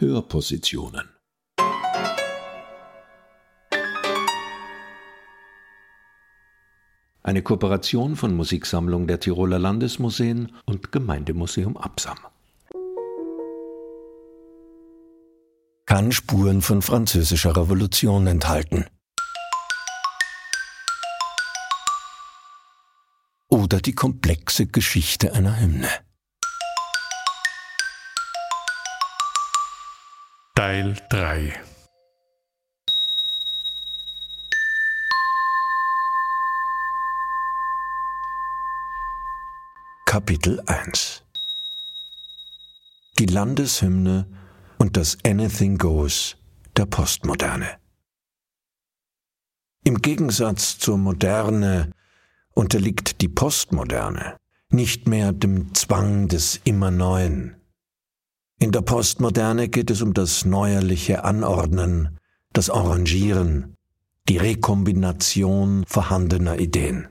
Hörpositionen. Eine Kooperation von Musiksammlung der Tiroler Landesmuseen und Gemeindemuseum Absam. Kann Spuren von französischer Revolution enthalten. Oder die komplexe Geschichte einer Hymne. Teil 3 Kapitel 1 Die Landeshymne und das Anything Goes der Postmoderne. Im Gegensatz zur Moderne unterliegt die Postmoderne nicht mehr dem Zwang des immer Neuen, in der Postmoderne geht es um das neuerliche Anordnen, das Arrangieren, die Rekombination vorhandener Ideen.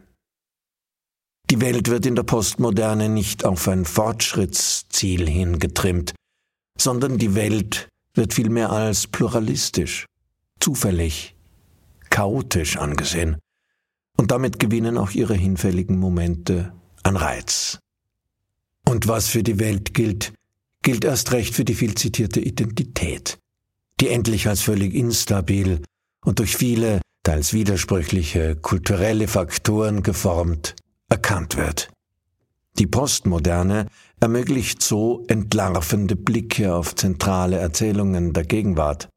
Die Welt wird in der Postmoderne nicht auf ein Fortschrittsziel hingetrimmt, sondern die Welt wird vielmehr als pluralistisch, zufällig, chaotisch angesehen, und damit gewinnen auch ihre hinfälligen Momente an Reiz. Und was für die Welt gilt, gilt erst recht für die viel zitierte Identität, die endlich als völlig instabil und durch viele, teils widersprüchliche kulturelle Faktoren geformt, erkannt wird. Die Postmoderne ermöglicht so entlarvende Blicke auf zentrale Erzählungen der Gegenwart,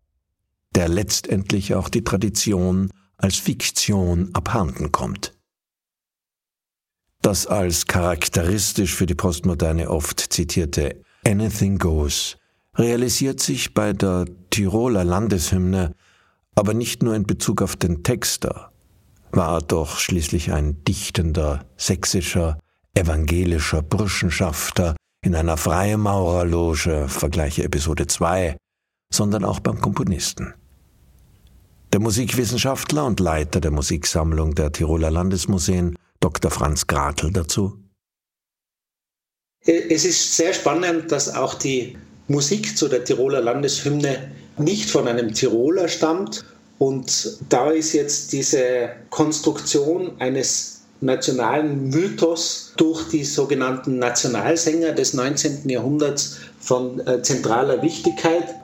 der letztendlich auch die Tradition als Fiktion abhanden kommt. Das als charakteristisch für die Postmoderne oft zitierte Anything Goes realisiert sich bei der Tiroler Landeshymne aber nicht nur in Bezug auf den Texter, war doch schließlich ein dichtender, sächsischer, evangelischer Burschenschafter in einer Freimaurerloge, vergleiche Episode 2, sondern auch beim Komponisten. Der Musikwissenschaftler und Leiter der Musiksammlung der Tiroler Landesmuseen, Dr. Franz Gratl dazu. Es ist sehr spannend, dass auch die Musik zu der Tiroler Landeshymne nicht von einem Tiroler stammt. Und da ist jetzt diese Konstruktion eines nationalen Mythos durch die sogenannten Nationalsänger des 19. Jahrhunderts von äh, zentraler Wichtigkeit.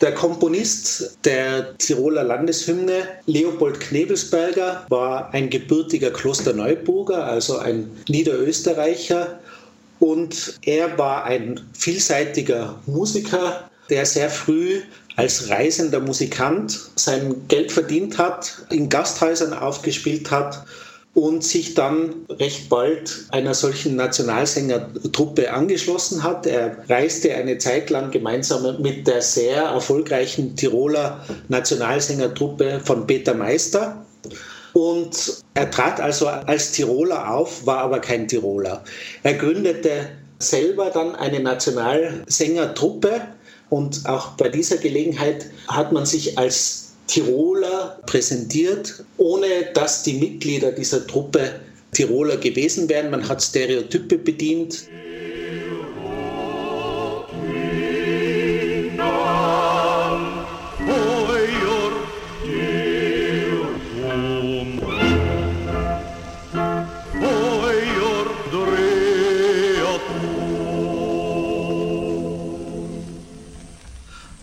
Der Komponist der Tiroler Landeshymne, Leopold Knebelsberger, war ein gebürtiger Klosterneuburger, also ein Niederösterreicher. Und er war ein vielseitiger Musiker, der sehr früh als reisender Musikant sein Geld verdient hat, in Gasthäusern aufgespielt hat und sich dann recht bald einer solchen Nationalsängertruppe angeschlossen hat. Er reiste eine Zeit lang gemeinsam mit der sehr erfolgreichen Tiroler Nationalsängertruppe von Peter Meister. Und er trat also als Tiroler auf, war aber kein Tiroler. Er gründete selber dann eine Nationalsängertruppe und auch bei dieser Gelegenheit hat man sich als Tiroler präsentiert, ohne dass die Mitglieder dieser Truppe Tiroler gewesen wären. Man hat Stereotype bedient.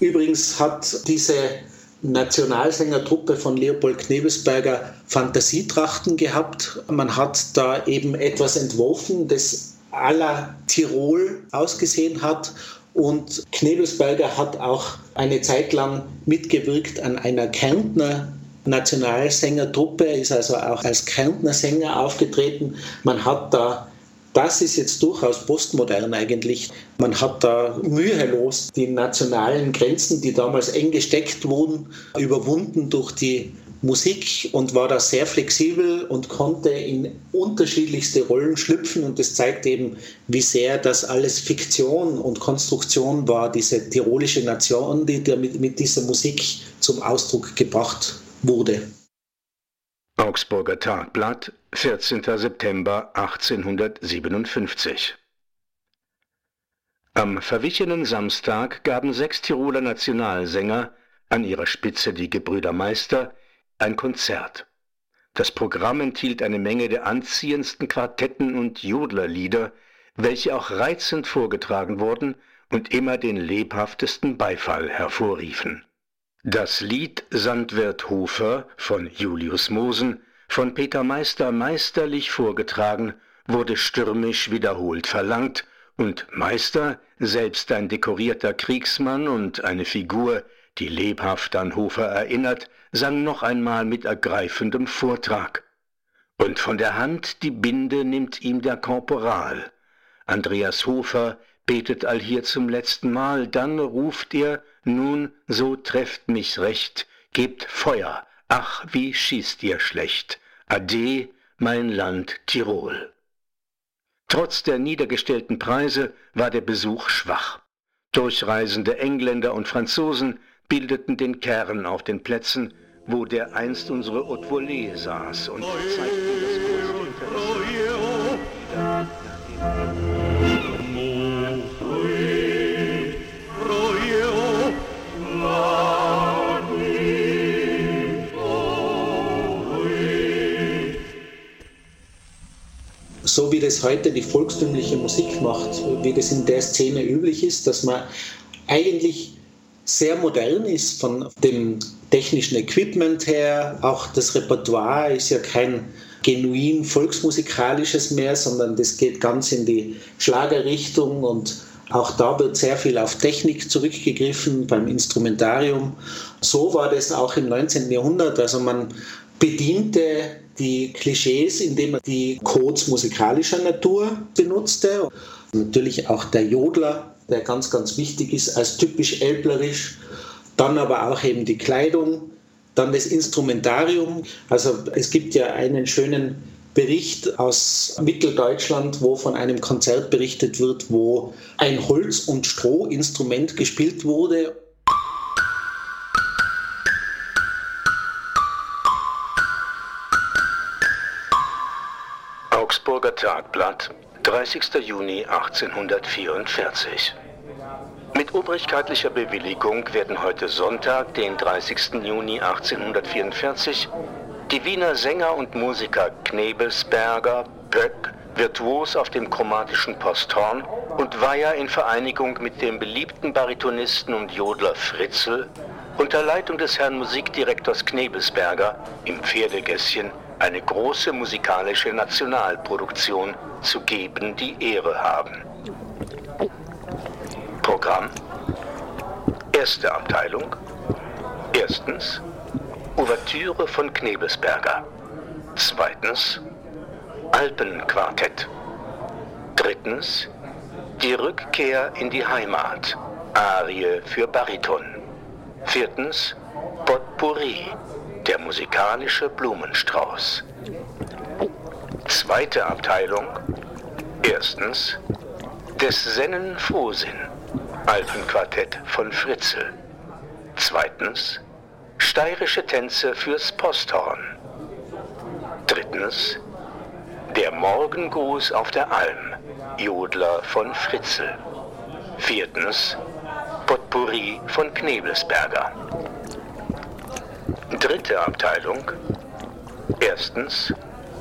Übrigens hat diese Nationalsängertruppe von Leopold Knebelsberger Fantasietrachten gehabt. Man hat da eben etwas entworfen, das la Tirol ausgesehen hat. Und Knebelsberger hat auch eine Zeit lang mitgewirkt an einer Kärntner Nationalsängertruppe, ist also auch als Kärntner Sänger aufgetreten. Man hat da das ist jetzt durchaus postmodern eigentlich. Man hat da mühelos die nationalen Grenzen, die damals eng gesteckt wurden, überwunden durch die Musik und war da sehr flexibel und konnte in unterschiedlichste Rollen schlüpfen und das zeigt eben, wie sehr das alles Fiktion und Konstruktion war, diese tirolische Nation, die mit, mit dieser Musik zum Ausdruck gebracht wurde. Augsburger Tagblatt, 14. September 1857 Am verwichenen Samstag gaben sechs Tiroler Nationalsänger, an ihrer Spitze die Gebrüder Meister, ein Konzert. Das Programm enthielt eine Menge der anziehendsten Quartetten und Jodlerlieder, welche auch reizend vorgetragen wurden und immer den lebhaftesten Beifall hervorriefen. Das Lied Sandwirt Hofer von Julius Mosen, von Peter Meister meisterlich vorgetragen, wurde stürmisch wiederholt verlangt, und Meister, selbst ein dekorierter Kriegsmann und eine Figur, die lebhaft an Hofer erinnert, sang noch einmal mit ergreifendem Vortrag. Und von der Hand die Binde nimmt ihm der Korporal. Andreas Hofer betet allhier zum letzten Mal, dann ruft er, nun, so trefft mich's recht, gebt Feuer, ach, wie schießt ihr schlecht, ade, mein Land Tirol. Trotz der niedergestellten Preise war der Besuch schwach. Durchreisende Engländer und Franzosen bildeten den Kern auf den Plätzen, wo der einst unsere Haute Volée saß und zeigten das große so wie das heute die volkstümliche Musik macht, wie das in der Szene üblich ist, dass man eigentlich sehr modern ist von dem technischen Equipment her. Auch das Repertoire ist ja kein genuin volksmusikalisches mehr, sondern das geht ganz in die Schlagerrichtung und auch da wird sehr viel auf Technik zurückgegriffen beim Instrumentarium. So war das auch im 19. Jahrhundert. Also man bediente die Klischees, indem er die Codes musikalischer Natur benutzte. Natürlich auch der Jodler, der ganz, ganz wichtig ist, als typisch elblerisch. Dann aber auch eben die Kleidung, dann das Instrumentarium. Also es gibt ja einen schönen Bericht aus Mitteldeutschland, wo von einem Konzert berichtet wird, wo ein Holz- und Strohinstrument gespielt wurde Tagblatt, 30. Juni 1844. Mit obrigkeitlicher Bewilligung werden heute Sonntag, den 30. Juni 1844, die Wiener Sänger und Musiker Knebelsberger, Böck, virtuos auf dem chromatischen Posthorn und Weyer in Vereinigung mit dem beliebten Baritonisten und Jodler Fritzl unter Leitung des Herrn Musikdirektors Knebelsberger im Pferdegässchen eine große musikalische Nationalproduktion zu geben, die Ehre haben. Programm. Erste Abteilung. Erstens Ouvertüre von Knebelsberger. Zweitens Alpenquartett. Drittens die Rückkehr in die Heimat. Arie für Bariton. Viertens Potpourri der musikalische Blumenstrauß. Zweite Abteilung. Erstens des Sennen Frohsinn, Alpenquartett von Fritzl. Zweitens steirische Tänze fürs Posthorn. Drittens der Morgengruß auf der Alm, Jodler von Fritzl. Viertens Potpourri von Knebelsberger. Dritte Abteilung. Erstens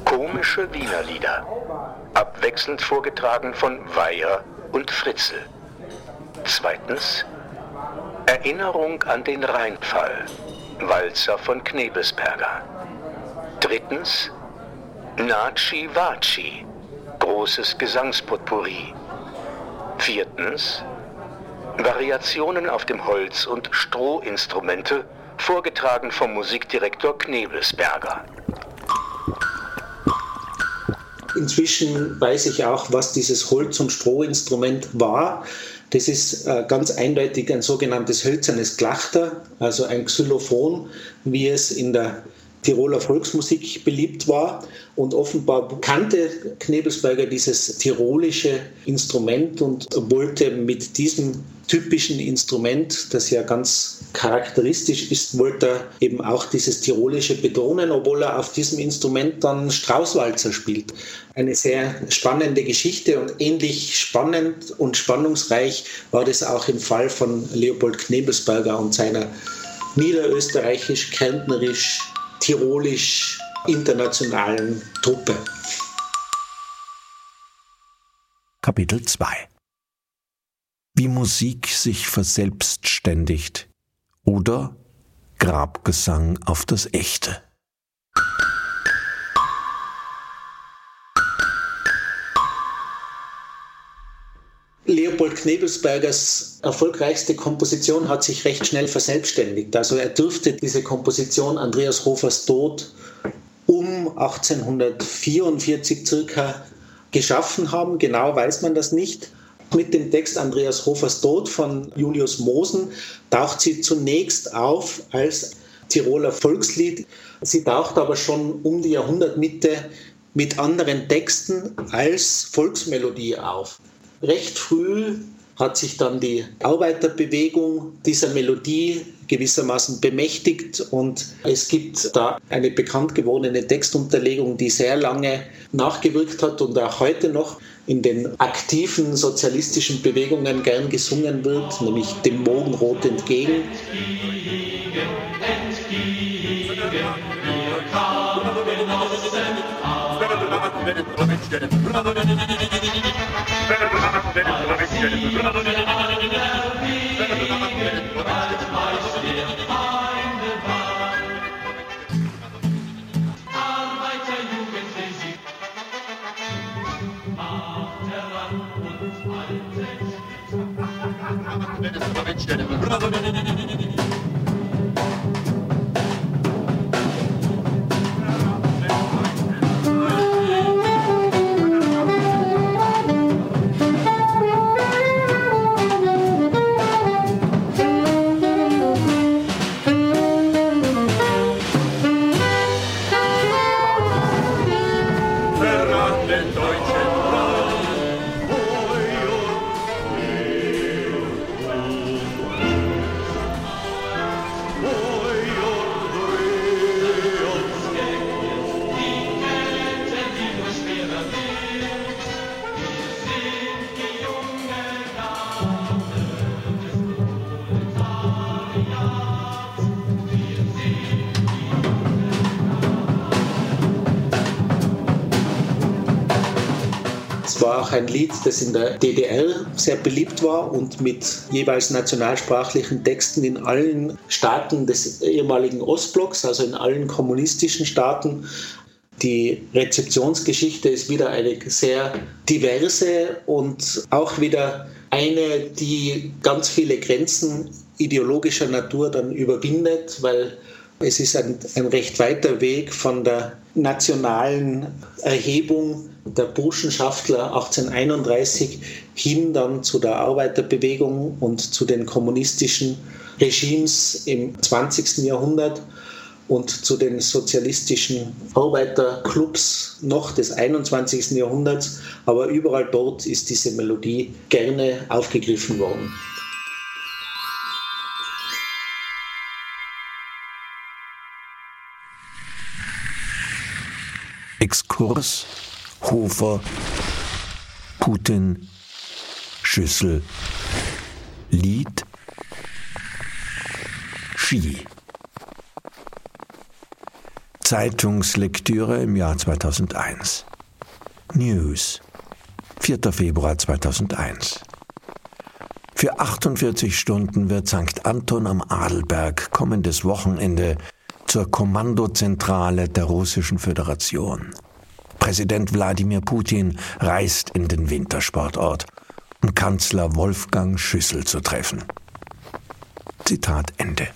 komische Wiener Lieder, abwechselnd vorgetragen von Weyer und Fritzl. Zweitens Erinnerung an den Rheinfall, Walzer von Knebelsberger. Drittens Naci Vaci, großes Gesangspotpourri. Viertens Variationen auf dem Holz- und Strohinstrumente vorgetragen vom Musikdirektor Knebelsberger. Inzwischen weiß ich auch, was dieses Holz- und Strohinstrument war. Das ist äh, ganz eindeutig ein sogenanntes hölzernes Glachter, also ein Xylophon, wie es in der Tiroler Volksmusik beliebt war. Und offenbar kannte Knebelsberger dieses tirolische Instrument und wollte mit diesem typischen Instrument, das ja ganz charakteristisch ist, wollte er eben auch dieses tirolische betonen, obwohl er auf diesem Instrument dann Straußwalzer spielt. Eine sehr spannende Geschichte und ähnlich spannend und spannungsreich war das auch im Fall von Leopold Knebelsberger und seiner niederösterreichisch, kärntnerisch, tirolisch internationalen Truppe. Kapitel 2 Wie Musik sich verselbstständigt oder Grabgesang auf das Echte. Leopold Knebelsbergers erfolgreichste Komposition hat sich recht schnell verselbstständigt. Also er dürfte diese Komposition Andreas Hofers Tod um 1844 circa geschaffen haben. Genau weiß man das nicht. Mit dem Text Andreas Hofers Tod von Julius Mosen taucht sie zunächst auf als Tiroler Volkslied. Sie taucht aber schon um die Jahrhundertmitte mit anderen Texten als Volksmelodie auf. Recht früh hat sich dann die Arbeiterbewegung dieser Melodie gewissermaßen bemächtigt und es gibt da eine bekannt gewordene Textunterlegung, die sehr lange nachgewirkt hat und auch heute noch in den aktiven sozialistischen Bewegungen gern gesungen wird, nämlich dem Morgenrot entgegen. War ein Lied, das in der DDR sehr beliebt war und mit jeweils nationalsprachlichen Texten in allen Staaten des ehemaligen Ostblocks, also in allen kommunistischen Staaten. Die Rezeptionsgeschichte ist wieder eine sehr diverse und auch wieder eine, die ganz viele Grenzen ideologischer Natur dann überwindet, weil es ist ein, ein recht weiter Weg von der nationalen Erhebung der Burschenschaftler 1831 hin dann zu der Arbeiterbewegung und zu den kommunistischen Regimes im 20. Jahrhundert und zu den sozialistischen Arbeiterclubs noch des 21. Jahrhunderts. Aber überall dort ist diese Melodie gerne aufgegriffen worden. Exkurs, Hofer, Putin, Schüssel, Lied, Ski. Zeitungslektüre im Jahr 2001. News. 4. Februar 2001. Für 48 Stunden wird St. Anton am Adelberg kommendes Wochenende zur Kommandozentrale der Russischen Föderation. Präsident Wladimir Putin reist in den Wintersportort, um Kanzler Wolfgang Schüssel zu treffen. Zitat Ende.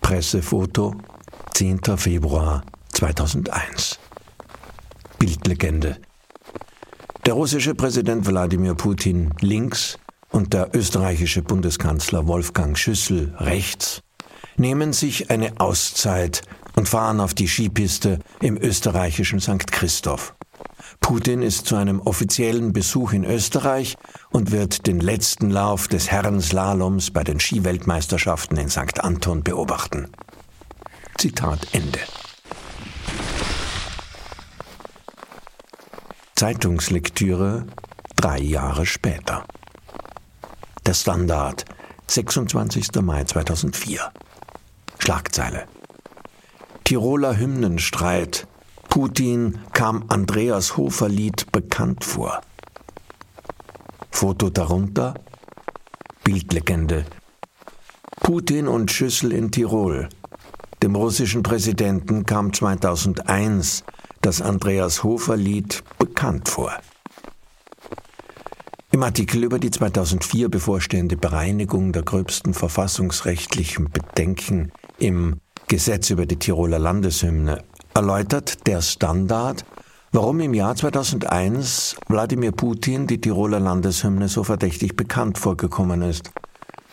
Pressefoto 10. Februar 2001. Bildlegende. Der russische Präsident Wladimir Putin links und der österreichische Bundeskanzler Wolfgang Schüssel rechts nehmen sich eine Auszeit und fahren auf die Skipiste im österreichischen St. Christoph. Putin ist zu einem offiziellen Besuch in Österreich und wird den letzten Lauf des Herrenslaloms bei den Skiweltmeisterschaften in St. Anton beobachten. Zitat Ende. Zeitungslektüre drei Jahre später. Der Standard, 26. Mai 2004. Schlagzeile. Tiroler Hymnenstreit. Putin kam Andreas Hofer Lied bekannt vor. Foto darunter. Bildlegende. Putin und Schüssel in Tirol. Dem russischen Präsidenten kam 2001 das Andreas Hofer Lied bekannt vor. Im Artikel über die 2004 bevorstehende Bereinigung der gröbsten verfassungsrechtlichen Bedenken im Gesetz über die Tiroler Landeshymne erläutert der Standard, warum im Jahr 2001 Wladimir Putin die Tiroler Landeshymne so verdächtig bekannt vorgekommen ist.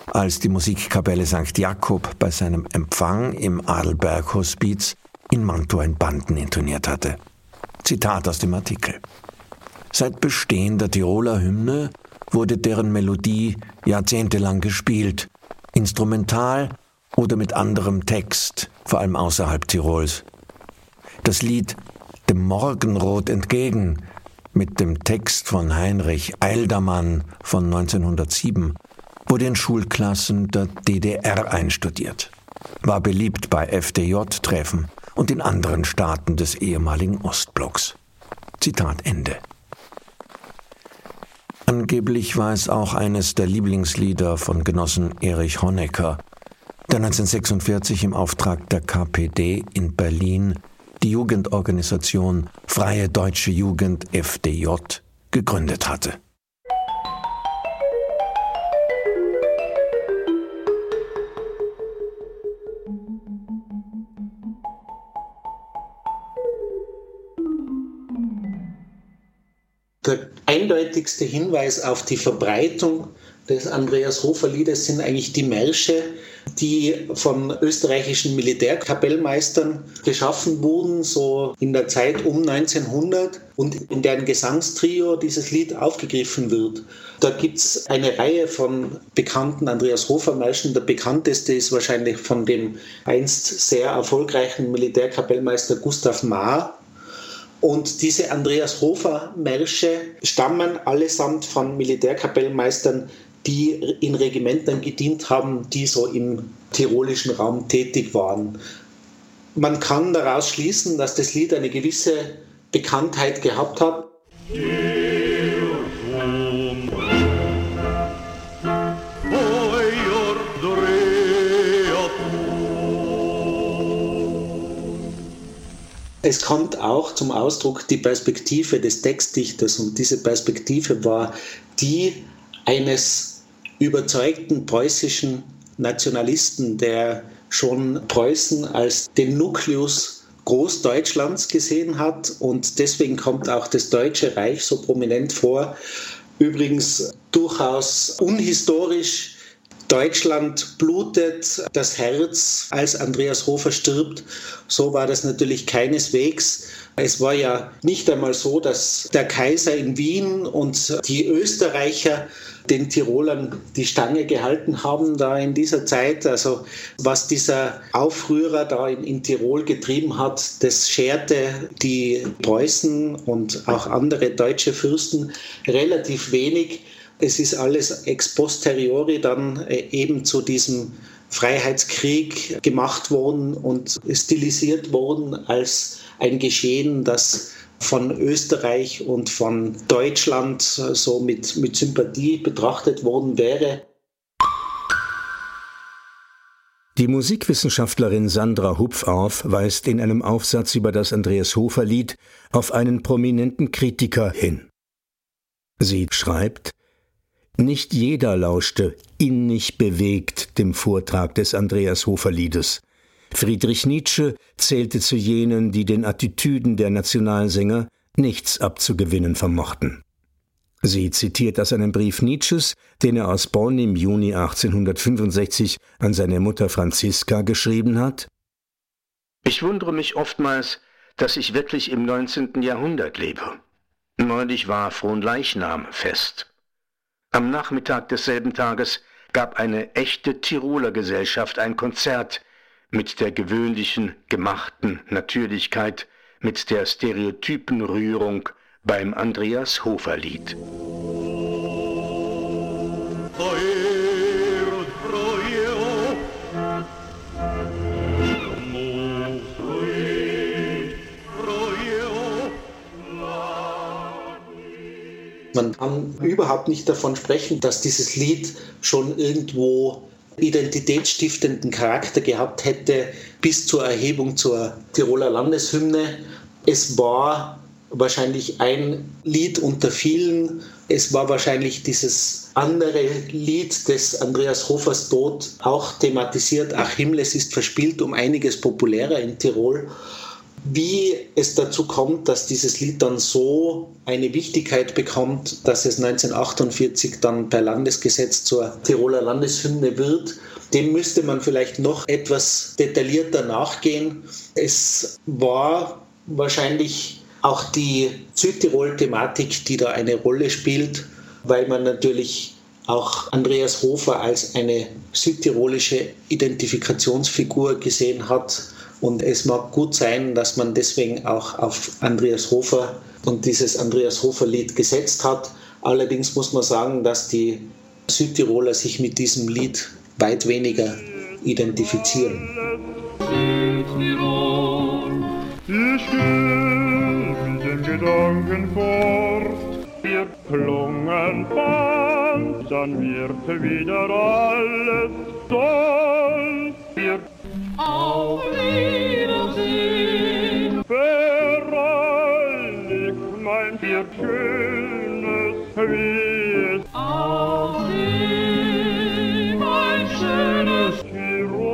Als die Musikkapelle St. Jakob bei seinem Empfang im Adelberg-Hospiz in Mantua in Banden intoniert hatte. Zitat aus dem Artikel. Seit Bestehen der Tiroler Hymne wurde deren Melodie jahrzehntelang gespielt, instrumental oder mit anderem Text, vor allem außerhalb Tirols. Das Lied Dem Morgenrot entgegen mit dem Text von Heinrich Eildermann von 1907 wurde in Schulklassen der DDR einstudiert, war beliebt bei FDJ-Treffen und in anderen Staaten des ehemaligen Ostblocks. Zitat Ende. Angeblich war es auch eines der Lieblingslieder von Genossen Erich Honecker, der 1946 im Auftrag der KPD in Berlin die Jugendorganisation Freie Deutsche Jugend FDJ gegründet hatte. Der eindeutigste Hinweis auf die Verbreitung des Andreas Hofer Liedes sind eigentlich die Märsche, die von österreichischen Militärkapellmeistern geschaffen wurden, so in der Zeit um 1900 und in deren Gesangstrio dieses Lied aufgegriffen wird. Da gibt es eine Reihe von bekannten Andreas Hofer Märschen. Der bekannteste ist wahrscheinlich von dem einst sehr erfolgreichen Militärkapellmeister Gustav Maar, und diese Andreas Hofer Märsche stammen allesamt von Militärkapellmeistern, die in Regimentern gedient haben, die so im tirolischen Raum tätig waren. Man kann daraus schließen, dass das Lied eine gewisse Bekanntheit gehabt hat. Es kommt auch zum Ausdruck die Perspektive des Textdichters und diese Perspektive war die eines überzeugten preußischen Nationalisten, der schon Preußen als den Nukleus Großdeutschlands gesehen hat und deswegen kommt auch das Deutsche Reich so prominent vor. Übrigens durchaus unhistorisch Deutschland blutet das Herz, als Andreas Hofer stirbt. So war das natürlich keineswegs. Es war ja nicht einmal so, dass der Kaiser in Wien und die Österreicher den Tirolern die Stange gehalten haben da in dieser Zeit. Also was dieser Aufrührer da in, in Tirol getrieben hat, das scherte die Preußen und auch andere deutsche Fürsten relativ wenig. Es ist alles ex posteriori dann äh, eben zu diesem Freiheitskrieg gemacht worden und stilisiert worden als ein Geschehen, das von Österreich und von Deutschland so mit, mit Sympathie betrachtet worden wäre. Die Musikwissenschaftlerin Sandra Hupfauf weist in einem Aufsatz über das Andreas Hofer Lied auf einen prominenten Kritiker hin. Sie schreibt, nicht jeder lauschte innig bewegt dem Vortrag des Andreas Hofer Liedes. Friedrich Nietzsche zählte zu jenen, die den Attitüden der Nationalsänger nichts abzugewinnen vermochten. Sie zitiert aus einem Brief Nietzsches, den er aus Bonn im Juni 1865 an seine Mutter Franziska geschrieben hat. Ich wundere mich oftmals, dass ich wirklich im 19. Jahrhundert lebe. Neulich war Fronleichnam-Fest. Am Nachmittag desselben Tages gab eine echte Tiroler Gesellschaft ein Konzert mit der gewöhnlichen, gemachten Natürlichkeit, mit der stereotypen Rührung beim Andreas Hofer Lied. Man kann überhaupt nicht davon sprechen, dass dieses Lied schon irgendwo identitätsstiftenden Charakter gehabt hätte bis zur Erhebung zur Tiroler Landeshymne. Es war wahrscheinlich ein Lied unter vielen. Es war wahrscheinlich dieses andere Lied des Andreas Hofers Tod auch thematisiert. Ach Himmel, es ist verspielt um einiges populärer in Tirol. Wie es dazu kommt, dass dieses Lied dann so eine Wichtigkeit bekommt, dass es 1948 dann per Landesgesetz zur Tiroler Landeshymne wird, dem müsste man vielleicht noch etwas detaillierter nachgehen. Es war wahrscheinlich auch die Südtirol-Thematik, die da eine Rolle spielt, weil man natürlich auch Andreas Hofer als eine südtirolische Identifikationsfigur gesehen hat. Und es mag gut sein, dass man deswegen auch auf Andreas Hofer und dieses Andreas Hofer-Lied gesetzt hat. Allerdings muss man sagen, dass die Südtiroler sich mit diesem Lied weit weniger identifizieren. Südtirol, Gedanken fort. Wir klungen fand, dann wird wieder alles toll. Auf Wiedersehen. Vereinigt mein Vier Schönes, wie es aussieht, mein schönes Tirol.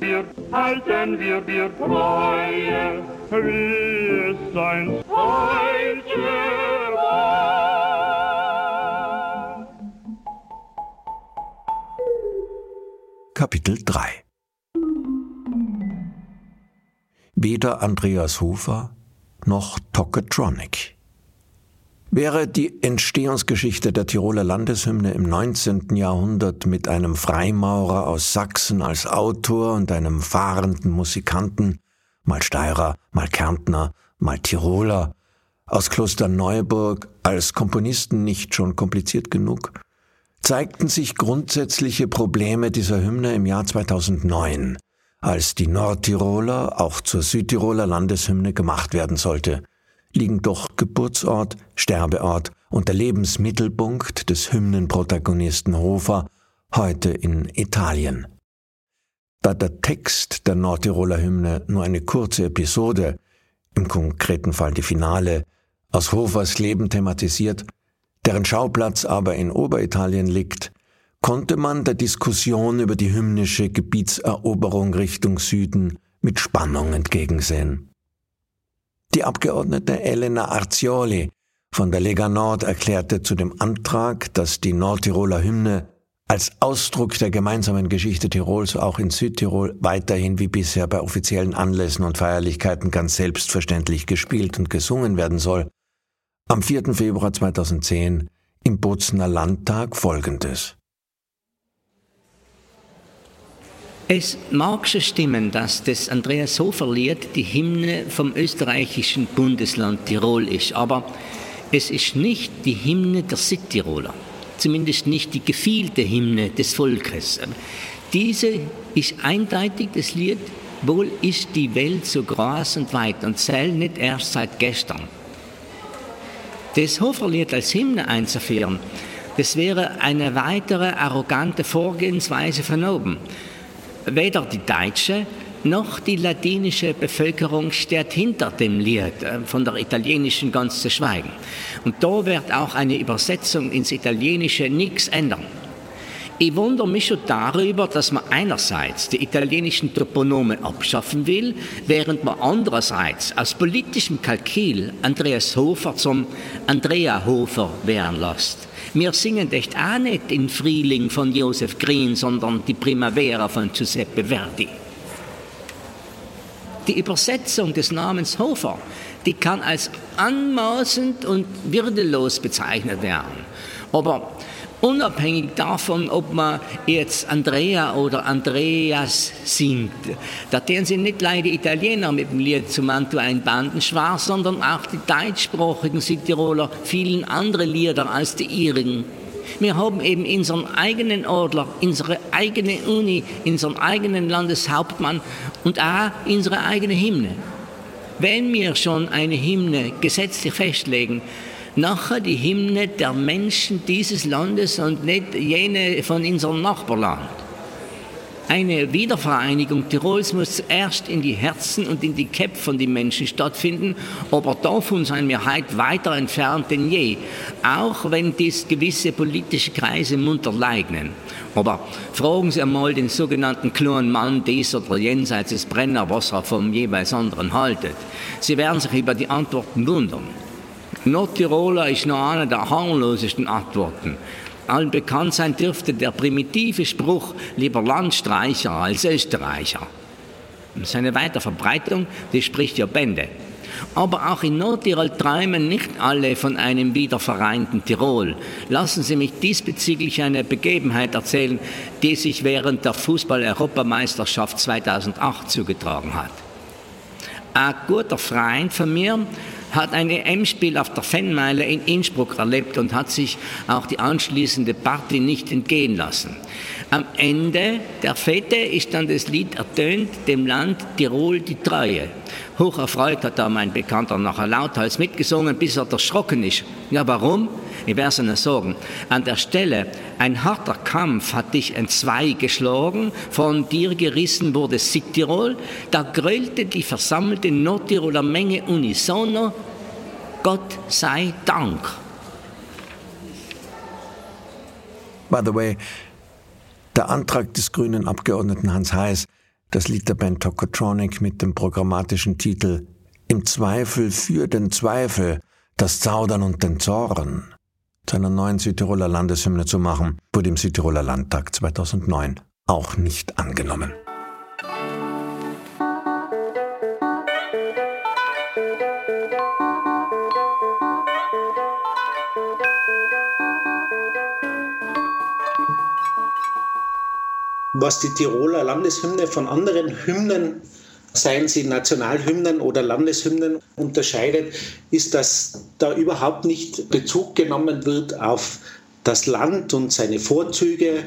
Wir halten wir, wir Treue wie es sein heute Kapitel 3 Weder Andreas Hofer noch Toketronic. Wäre die Entstehungsgeschichte der Tiroler Landeshymne im 19. Jahrhundert mit einem Freimaurer aus Sachsen als Autor und einem fahrenden Musikanten mal Steirer, mal Kärntner, mal Tiroler, aus Klosterneuburg als Komponisten nicht schon kompliziert genug, zeigten sich grundsätzliche Probleme dieser Hymne im Jahr 2009, als die Nordtiroler auch zur Südtiroler Landeshymne gemacht werden sollte, liegen doch Geburtsort, Sterbeort und der Lebensmittelpunkt des Hymnenprotagonisten Hofer heute in Italien. Da der Text der Nordtiroler Hymne nur eine kurze Episode, im konkreten Fall die Finale, aus Hofers Leben thematisiert, deren Schauplatz aber in Oberitalien liegt, konnte man der Diskussion über die hymnische Gebietseroberung Richtung Süden mit Spannung entgegensehen. Die Abgeordnete Elena Arzioli von der Lega Nord erklärte zu dem Antrag, dass die Nordtiroler Hymne als Ausdruck der gemeinsamen Geschichte Tirols auch in Südtirol weiterhin wie bisher bei offiziellen Anlässen und Feierlichkeiten ganz selbstverständlich gespielt und gesungen werden soll, am 4. Februar 2010 im Bozner Landtag folgendes. Es mag schon stimmen, dass das Andreas Hofer-Lied die Hymne vom österreichischen Bundesland Tirol ist, aber es ist nicht die Hymne der Südtiroler zumindest nicht die gefielte Hymne des Volkes. Diese ist eindeutig das Lied, wohl ist die Welt so groß und weit und zählt nicht erst seit gestern. Das Hoferlied als Hymne einzuführen, das wäre eine weitere arrogante Vorgehensweise von oben. Weder die deutsche noch die latinische Bevölkerung steht hinter dem Lied, äh, von der italienischen ganz zu schweigen. Und da wird auch eine Übersetzung ins Italienische nichts ändern. Ich wundere mich schon darüber, dass man einerseits die italienischen Toponome abschaffen will, während man andererseits aus politischem Kalkül Andreas Hofer zum Andrea Hofer werden lässt. Wir singen echt auch nicht den Frühling von Joseph Green, sondern die Primavera von Giuseppe Verdi. Die Übersetzung des Namens Hofer, die kann als anmaßend und würdelos bezeichnet werden. Aber unabhängig davon, ob man jetzt Andrea oder Andreas singt. Da tun sie nicht leider Italiener mit dem Lied zum Mantua ein Bandenschwarz, sondern auch die deutschsprachigen Südtiroler vielen andere Lieder als die ihrigen. Wir haben eben unseren eigenen Adler, unsere eigene Uni, unseren eigenen Landeshauptmann und auch unsere eigene Hymne. Wenn wir schon eine Hymne gesetzlich festlegen, nachher die Hymne der Menschen dieses Landes und nicht jene von unserem Nachbarland. Eine Wiedervereinigung Tirols muss zuerst in die Herzen und in die Köpfe von den Menschen stattfinden, aber davon sind wir heute weiter entfernt denn je, auch wenn dies gewisse politische Kreise munter leugnen. Aber fragen Sie einmal den sogenannten kleinen Mann dies oder jenseits des Brennerwasser vom jeweils anderen haltet. Sie werden sich über die Antworten wundern. Nordtiroler ist noch eine der harmlosesten Antworten. Allen bekannt sein dürfte der primitive Spruch, lieber Landstreicher als Österreicher. Seine Weiterverbreitung, die spricht ja Bände. Aber auch in Nordtirol träumen nicht alle von einem wiedervereinten Tirol. Lassen Sie mich diesbezüglich eine Begebenheit erzählen, die sich während der Fußball-Europameisterschaft 2008 zugetragen hat. Ein guter Freund von mir hat ein EM-Spiel auf der Fanmeile in Innsbruck erlebt und hat sich auch die anschließende Party nicht entgehen lassen. Am Ende der Fete ist dann das Lied ertönt, dem Land Tirol die Treue. Hoch erfreut hat da mein Bekannter nachher lauthals mitgesungen, bis er erschrocken ist. Ja, warum? Ich werde es Ihnen sagen. An der Stelle, ein harter Kampf hat dich entzwei geschlagen, von dir gerissen wurde Südtirol, da grölte die versammelte Nordtiroler Menge unisono, Gott sei Dank. By the way, der Antrag des grünen Abgeordneten Hans Heiß, das Lied der Band Tokotronic mit dem programmatischen Titel Im Zweifel für den Zweifel, das Zaudern und den Zorn zu einer neuen Südtiroler Landeshymne zu machen, wurde im Südtiroler Landtag 2009 auch nicht angenommen. Was die Tiroler Landeshymne von anderen Hymnen seien sie Nationalhymnen oder Landeshymnen, unterscheidet, ist, dass da überhaupt nicht Bezug genommen wird auf das Land und seine Vorzüge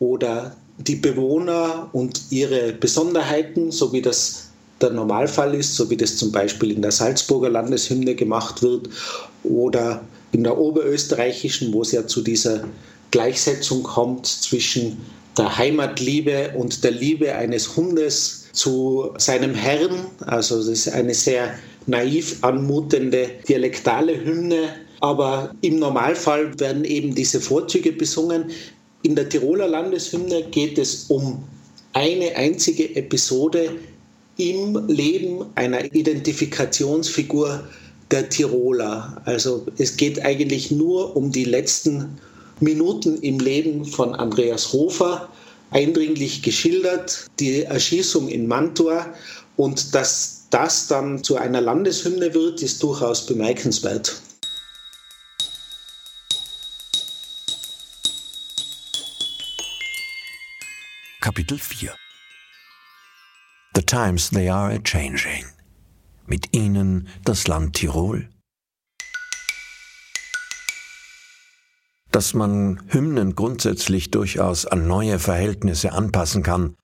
oder die Bewohner und ihre Besonderheiten, so wie das der Normalfall ist, so wie das zum Beispiel in der Salzburger Landeshymne gemacht wird oder in der oberösterreichischen, wo es ja zu dieser Gleichsetzung kommt zwischen der Heimatliebe und der Liebe eines Hundes zu seinem Herrn. Also es ist eine sehr naiv anmutende dialektale Hymne. Aber im Normalfall werden eben diese Vorzüge besungen. In der Tiroler Landeshymne geht es um eine einzige Episode im Leben einer Identifikationsfigur der Tiroler. Also es geht eigentlich nur um die letzten Minuten im Leben von Andreas Hofer, eindringlich geschildert, die Erschießung in Mantua und dass das dann zu einer Landeshymne wird, ist durchaus bemerkenswert. Kapitel 4 The times they are a changing. Mit ihnen das Land Tirol, dass man Hymnen grundsätzlich durchaus an neue Verhältnisse anpassen kann,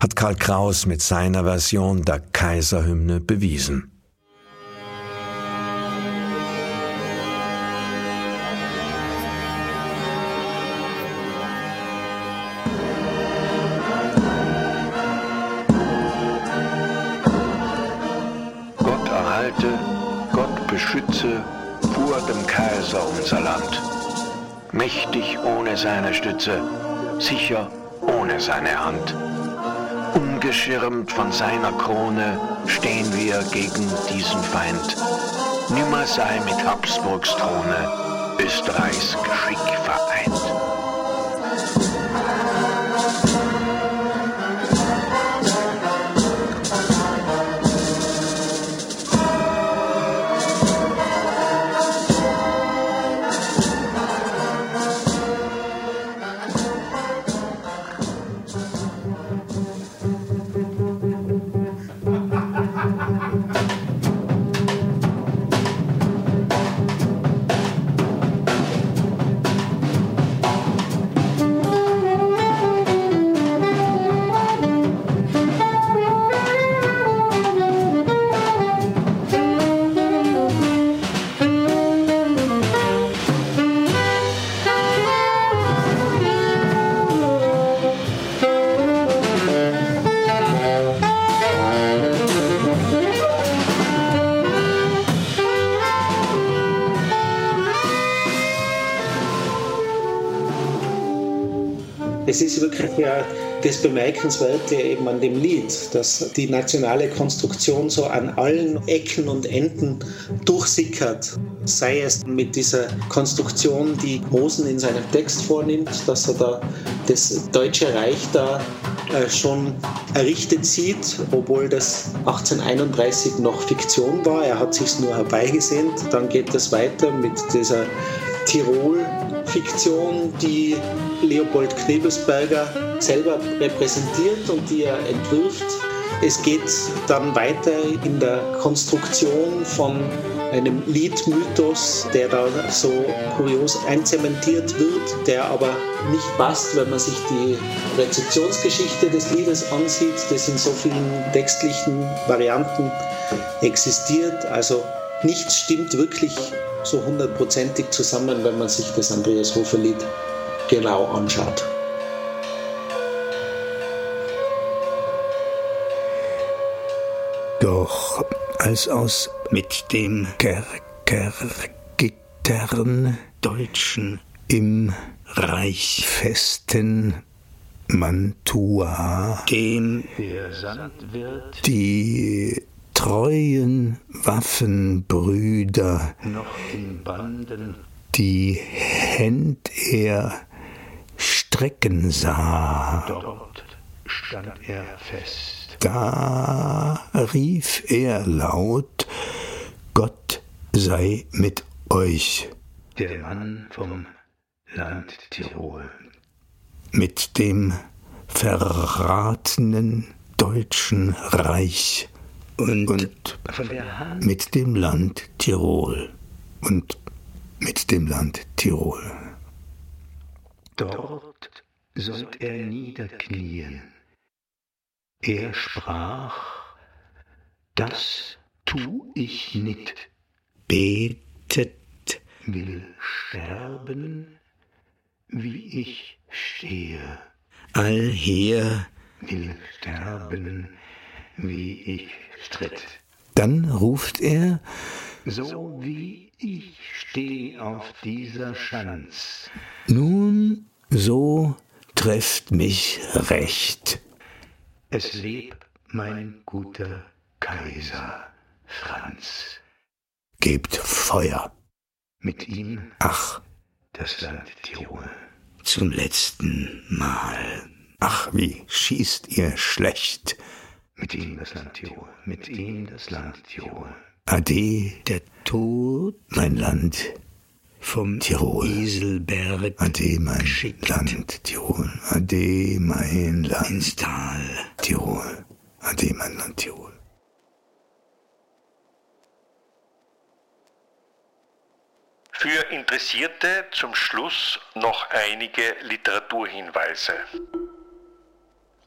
hat Karl Kraus mit seiner Version der Kaiserhymne bewiesen. Gott erhalte, Gott beschütze vor dem Kaiser unser Land mächtig ohne seine Stütze, sicher ohne seine Hand. Ungeschirmt von seiner Krone stehen wir gegen diesen Feind. Nimmer sei mit Habsburgs Throne Österreichs Geschick vereint. Es ist wirklich ja das Bemerkenswerte eben an dem Lied, dass die nationale Konstruktion so an allen Ecken und Enden durchsickert. Sei es mit dieser Konstruktion, die Mosen in seinem Text vornimmt, dass er da das Deutsche Reich da äh, schon errichtet sieht, obwohl das 1831 noch Fiktion war. Er hat sich nur herbeigesehnt. Dann geht es weiter mit dieser Tirol-Fiktion, die Leopold Knebelsberger selber repräsentiert und die er entwirft. Es geht dann weiter in der Konstruktion von einem Liedmythos, der da so kurios einzementiert wird, der aber nicht passt, wenn man sich die Rezeptionsgeschichte des Liedes ansieht, das in so vielen textlichen Varianten existiert. Also nichts stimmt wirklich so hundertprozentig zusammen, wenn man sich das Andreas Hofer Lied genau anschaut. Doch als aus mit dem Kerkergittern Deutschen im Reich festen Mantua, dem der Sandwirt die treuen Waffenbrüder noch in Banden die Händ er strecken sah. dort stand er fest. Da rief er laut, Gott sei mit euch, Der Mann vom Land Tirol. mit dem verratenen deutschen Reich Und, und mit dem Land Tirol. Und mit dem Land Tirol. dort sollt er niederknien. Er sprach, das tu ich nicht, Betet. Will sterben, wie ich stehe, allher, will sterben, wie ich stritt. dann ruft er, So wie ich steh auf dieser Schanz, nun so trefft mich recht. es leb mein guter Kaiser Franz. Gebt Feuer. Mit ihm Ach, das Land Tirol. zum letzten Mal. Ach, wie schießt ihr schlecht. Mit ihm das Land Tirol. Mit ihm das Land Tirol. Ade, der Tod, mein Land, Vom Tirol. Iselberg Ade, mein geschickt Land, Tirol. Ade, mein Land, ins Tal. Tirol. Ade, mein Land, Tirol. Für Interessierte zum Schluss noch einige Literaturhinweise.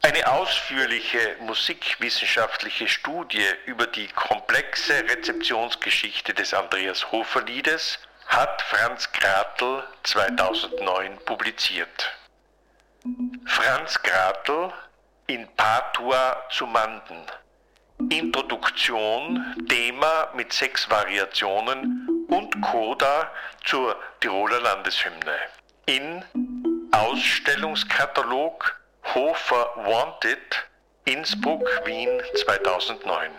Eine ausführliche musikwissenschaftliche Studie über die komplexe Rezeptionsgeschichte des Andreas Hofer Liedes hat Franz Gratl 2009 publiziert. Franz Gratl in Patua zu Manden. Introduktion, Thema mit sechs Variationen und Coda zur Tiroler Landeshymne. In Ausstellungskatalog Hofer Wanted Innsbruck, Wien 2009.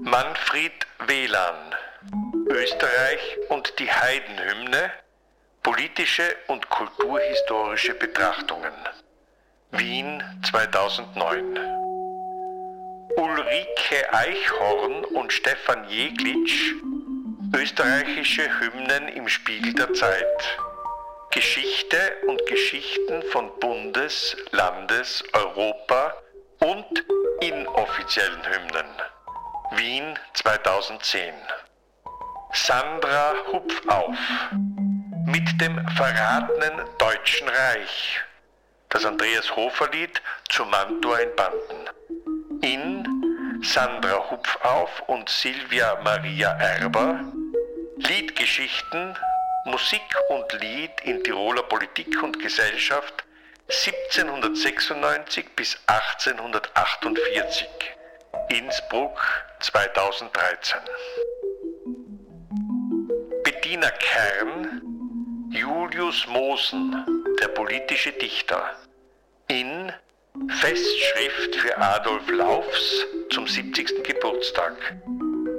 Manfred Wehlan Österreich und die Heidenhymne Politische und kulturhistorische Betrachtungen. Wien 2009 Ulrike Eichhorn und Stefan Jeglitsch Österreichische Hymnen im Spiegel der Zeit Geschichte und Geschichten von Bundes-, Landes-, Europa- und inoffiziellen Hymnen. Wien 2010. Sandra Hupfauf mit dem verratenen Deutschen Reich. Das Andreas Hofer-Lied zu Mantua in Banden. In Sandra Hupfauf und Silvia Maria Erber. Liedgeschichten Musik und Lied in Tiroler Politik und Gesellschaft 1796 bis 1848. Innsbruck 2013. Bettina Kern, Julius Mosen, der politische Dichter. In Festschrift für Adolf Laufs zum 70. Geburtstag.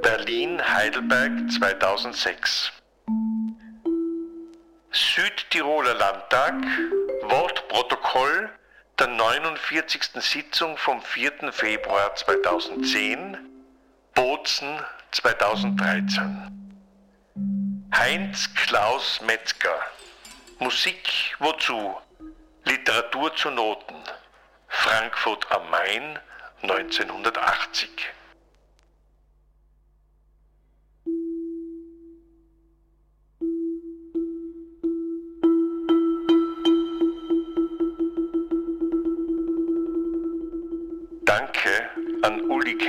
Berlin Heidelberg 2006. Südtiroler Landtag, Wortprotokoll der 49. Sitzung vom 4. Februar 2010, Bozen 2013. Heinz Klaus Metzger, Musik wozu? Literatur zu Noten, Frankfurt am Main 1980.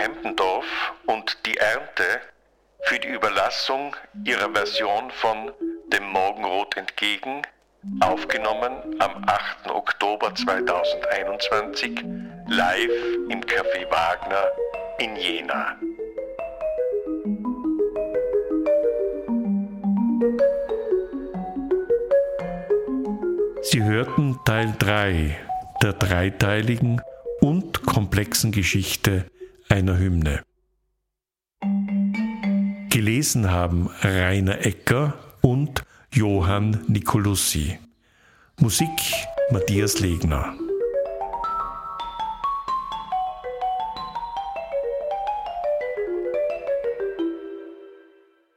Uli Kempendorf und die Ernte für die Überlassung ihrer Version von Dem Morgenrot entgegen, aufgenommen am 8. Oktober 2021 live im Café Wagner in Jena. Sie hörten Teil 3 der dreiteiligen und komplexen Geschichte einer Hymne. Gelesen haben Rainer Ecker und Johann Nicolussi. Musik Matthias Legner.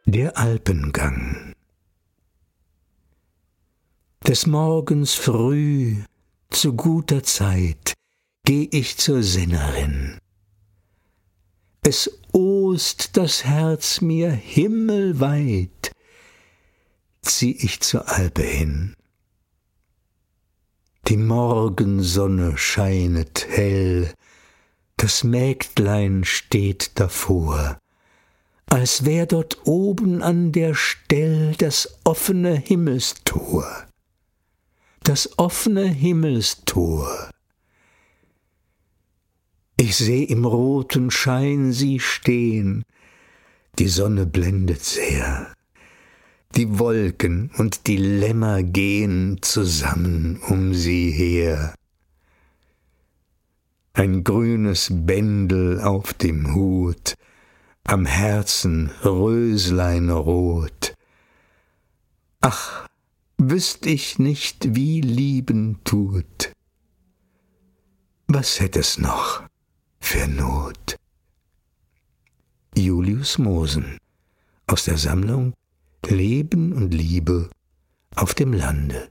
Der Alpengang Des Morgens früh, zu guter Zeit, geh ich zur Sinnerin. Es ost das Herz mir himmelweit, zieh ich zur Alpe hin. Die Morgensonne scheinet hell, das Mägdlein steht davor, als wär dort oben an der Stell das offene Himmelstor. Das offene Himmelstor. Ich seh im roten Schein sie stehen, die Sonne blendet sehr. Die Wolken und die Lämmer gehen zusammen um sie her. Ein grünes Bändel auf dem Hut, am Herzen Röslein rot. Ach, wüßt ich nicht, wie lieben tut. Was hätt es noch? Für Not. Julius Mosen aus der Sammlung Leben und Liebe auf dem Lande.